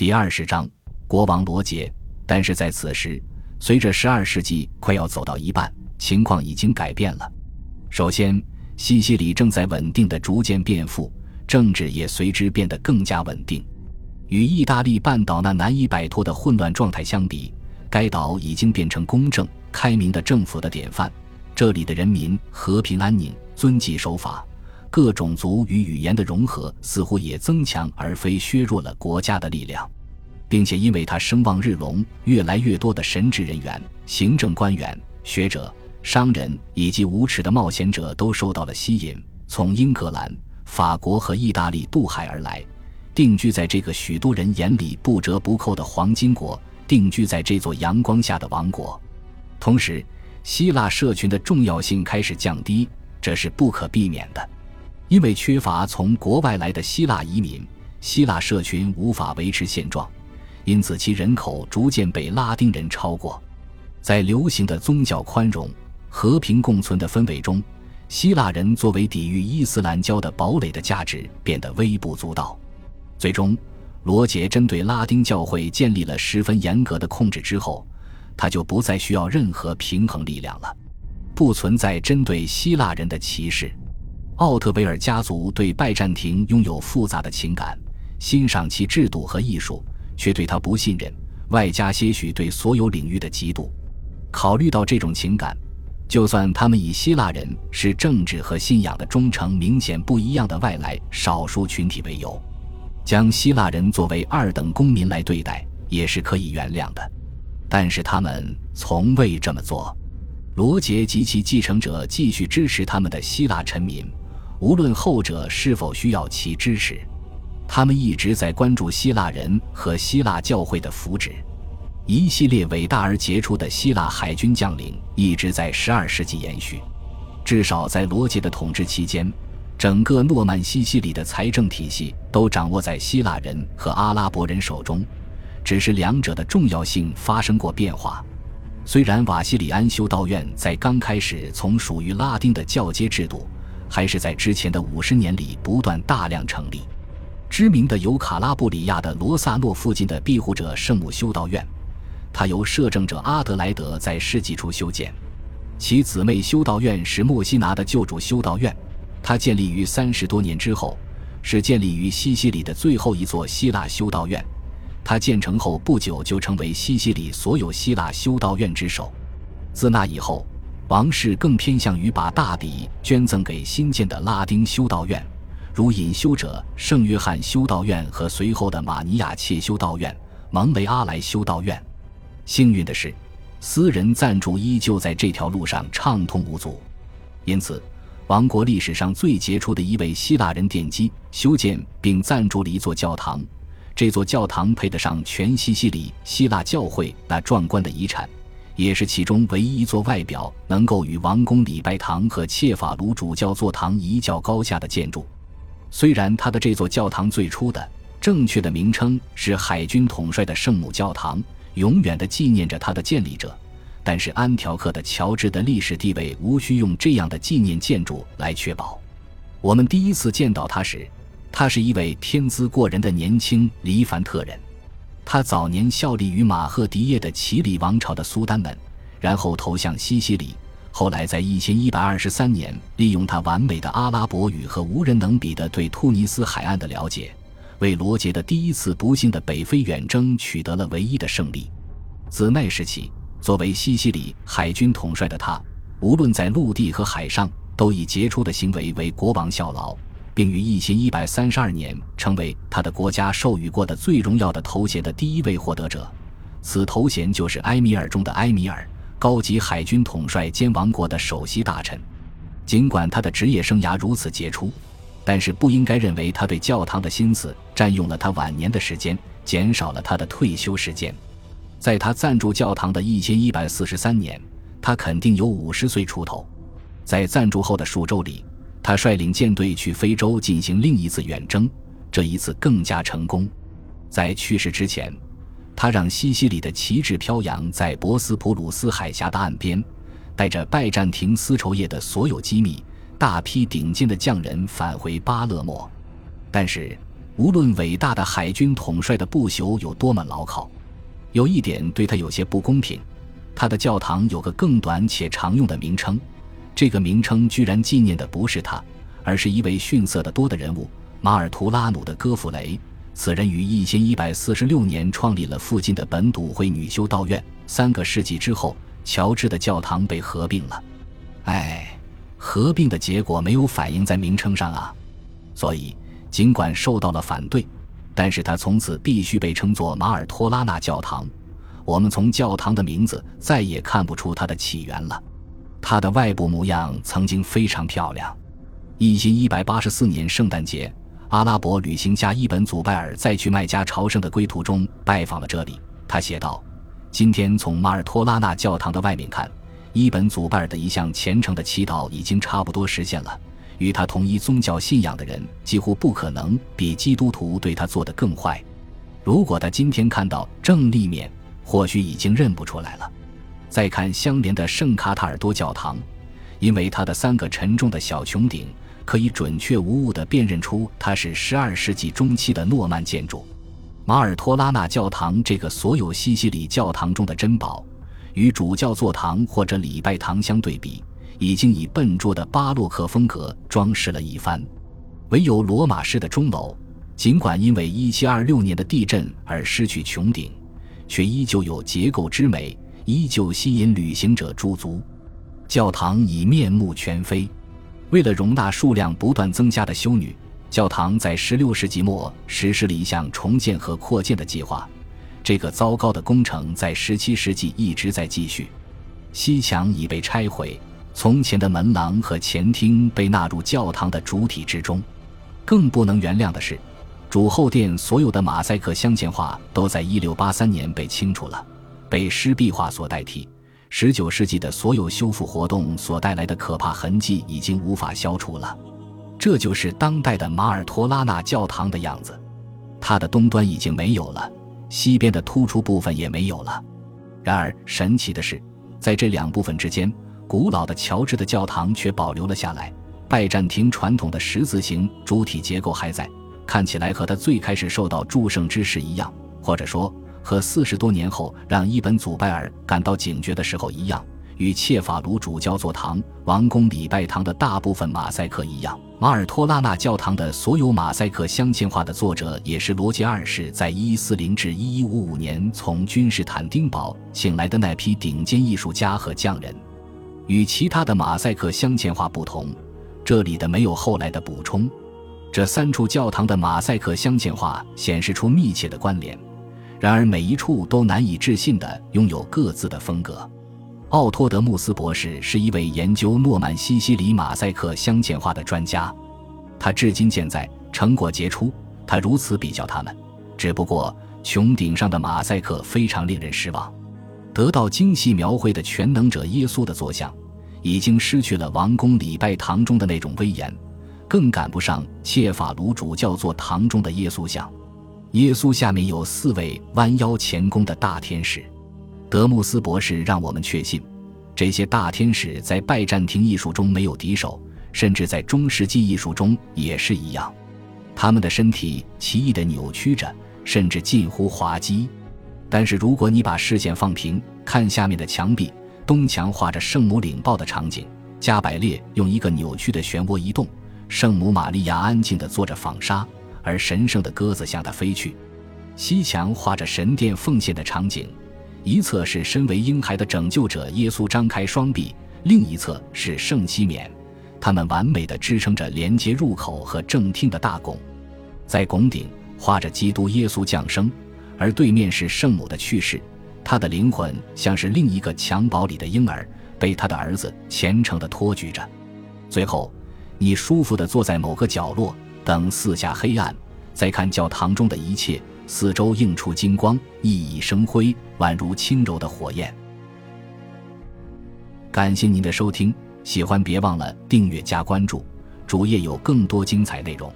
第二十章，国王罗杰。但是在此时，随着十二世纪快要走到一半，情况已经改变了。首先，西西里正在稳定的逐渐变富，政治也随之变得更加稳定。与意大利半岛那难以摆脱的混乱状态相比，该岛已经变成公正、开明的政府的典范。这里的人民和平安宁，遵纪守法，各种族与语言的融合似乎也增强而非削弱了国家的力量，并且因为他声望日隆，越来越多的神职人员、行政官员、学者、商人以及无耻的冒险者都受到了吸引，从英格兰、法国和意大利渡海而来，定居在这个许多人眼里不折不扣的黄金国，定居在这座阳光下的王国，同时。希腊社群的重要性开始降低，这是不可避免的，因为缺乏从国外来的希腊移民，希腊社群无法维持现状，因此其人口逐渐被拉丁人超过。在流行的宗教宽容、和平共存的氛围中，希腊人作为抵御伊斯兰教的堡垒的价值变得微不足道。最终，罗杰针对拉丁教会建立了十分严格的控制之后。他就不再需要任何平衡力量了，不存在针对希腊人的歧视。奥特维尔家族对拜占庭拥有复杂的情感，欣赏其制度和艺术，却对他不信任，外加些许对所有领域的嫉妒。考虑到这种情感，就算他们以希腊人是政治和信仰的忠诚明显不一样的外来少数群体为由，将希腊人作为二等公民来对待，也是可以原谅的。但是他们从未这么做。罗杰及其继承者继续支持他们的希腊臣民，无论后者是否需要其支持。他们一直在关注希腊人和希腊教会的福祉。一系列伟大而杰出的希腊海军将领一直在十二世纪延续。至少在罗杰的统治期间，整个诺曼西西里的财政体系都掌握在希腊人和阿拉伯人手中。只是两者的重要性发生过变化。虽然瓦西里安修道院在刚开始从属于拉丁的教阶制度，还是在之前的五十年里不断大量成立。知名的有卡拉布里亚的罗萨诺附近的庇护者圣母修道院，它由摄政者阿德莱德在世纪初修建。其姊妹修道院是墨西拿的救主修道院，它建立于三十多年之后，是建立于西西里的最后一座希腊修道院。它建成后不久就成为西西里所有希腊修道院之首。自那以后，王室更偏向于把大笔捐赠给新建的拉丁修道院，如隐修者圣约翰修道院和随后的马尼亚切修道院、蒙雷阿莱修道院。幸运的是，私人赞助依旧在这条路上畅通无阻，因此，王国历史上最杰出的一位希腊人奠基、修建并赞助了一座教堂。这座教堂配得上全西西里希腊教会那壮观的遗产，也是其中唯一一座外表能够与王宫礼拜堂和切法卢主教座堂一较高下的建筑。虽然他的这座教堂最初的正确的名称是海军统帅的圣母教堂，永远的纪念着他的建立者，但是安条克的乔治的历史地位无需用这样的纪念建筑来确保。我们第一次见到他时。他是一位天资过人的年轻黎凡特人，他早年效力于马赫迪耶的奇里王朝的苏丹们，然后投向西西里。后来在一千一百二十三年，利用他完美的阿拉伯语和无人能比的对突尼斯海岸的了解，为罗杰的第一次不幸的北非远征取得了唯一的胜利。自那时起，作为西西里海军统帅的他，无论在陆地和海上，都以杰出的行为为国王效劳。并于一千一百三十二年成为他的国家授予过的最荣耀的头衔的第一位获得者，此头衔就是埃米尔中的埃米尔，高级海军统帅兼王国的首席大臣。尽管他的职业生涯如此杰出，但是不应该认为他对教堂的心思占用了他晚年的时间，减少了他的退休时间。在他赞助教堂的一千一百四十三年，他肯定有五十岁出头。在赞助后的数周里。他率领舰队去非洲进行另一次远征，这一次更加成功。在去世之前，他让西西里的旗帜飘扬在博斯普鲁斯海峡的岸边，带着拜占庭丝绸业的所有机密，大批顶尖的匠人返回巴勒莫。但是，无论伟大的海军统帅的不朽有多么牢靠，有一点对他有些不公平：他的教堂有个更短且常用的名称，这个名称居然纪念的不是他，而是一位逊色的多的人物——马尔图拉努的哥弗雷。此人于一千一百四十六年创立了附近的本笃会女修道院。三个世纪之后，乔治的教堂被合并了。哎，合并的结果没有反映在名称上啊。所以，尽管受到了反对，但是他从此必须被称作马尔托拉纳教堂。我们从教堂的名字再也看不出它的起源了。它的外部模样曾经非常漂亮。一千一百八十四年圣诞节。阿拉伯旅行家伊本·祖拜尔在去麦加朝圣的归途中拜访了这里。他写道：“今天从马尔托拉纳教堂的外面看，伊本·祖拜尔的一项虔诚的祈祷已经差不多实现了。与他同一宗教信仰的人几乎不可能比基督徒对他做得更坏。如果他今天看到正立面，或许已经认不出来了。再看相连的圣卡塔尔多教堂，因为它的三个沉重的小穹顶。”可以准确无误地辨认出它是12世纪中期的诺曼建筑。马尔托拉纳教堂这个所有西西里教堂中的珍宝，与主教座堂或者礼拜堂相对比，已经以笨拙的巴洛克风格装饰了一番。唯有罗马式的钟楼，尽管因为1726年的地震而失去穹顶，却依旧有结构之美，依旧吸引旅行者驻足。教堂已面目全非。为了容纳数量不断增加的修女，教堂在16世纪末实施了一项重建和扩建的计划。这个糟糕的工程在17世纪一直在继续。西墙已被拆毁，从前的门廊和前厅被纳入教堂的主体之中。更不能原谅的是，主后殿所有的马赛克镶嵌画都在1683年被清除了，被湿壁画所代替。十九世纪的所有修复活动所带来的可怕痕迹已经无法消除了，这就是当代的马尔托拉纳教堂的样子。它的东端已经没有了，西边的突出部分也没有了。然而神奇的是，在这两部分之间，古老的乔治的教堂却保留了下来。拜占庭传统的十字形主体结构还在，看起来和它最开始受到祝圣之时一样，或者说。和四十多年后让伊本·祖拜尔感到警觉的时候一样，与切法卢主教座堂、王宫礼拜堂的大部分马赛克一样，马尔托拉纳教堂的所有马赛克镶嵌画的作者也是罗杰二世在1140至1155年从君士坦丁堡请来的那批顶尖艺术家和匠人。与其他的马赛克镶嵌画不同，这里的没有后来的补充。这三处教堂的马赛克镶嵌画显示出密切的关联。然而，每一处都难以置信地拥有各自的风格。奥托德穆斯博士是一位研究诺曼西西里马赛克镶嵌画的专家，他至今健在，成果杰出。他如此比较他们，只不过穹顶上的马赛克非常令人失望。得到精细描绘的全能者耶稣的坐像，已经失去了王宫礼拜堂中的那种威严，更赶不上切法卢主教座堂中的耶稣像。耶稣下面有四位弯腰前弓的大天使，德穆斯博士让我们确信，这些大天使在拜占庭艺术中没有敌手，甚至在中世纪艺术中也是一样。他们的身体奇异的扭曲着，甚至近乎滑稽。但是如果你把视线放平，看下面的墙壁，东墙画着圣母领报的场景，加百列用一个扭曲的漩涡移动，圣母玛利亚安静地做着纺纱。而神圣的鸽子向他飞去。西墙画着神殿奉献的场景，一侧是身为婴孩的拯救者耶稣张开双臂，另一侧是圣西缅，他们完美的支撑着连接入口和正厅的大拱。在拱顶画着基督耶稣降生，而对面是圣母的去世，他的灵魂像是另一个襁褓里的婴儿，被他的儿子虔诚地托举着。最后，你舒服地坐在某个角落。等四下黑暗，再看教堂中的一切，四周映出金光，熠熠生辉，宛如轻柔的火焰。感谢您的收听，喜欢别忘了订阅加关注，主页有更多精彩内容。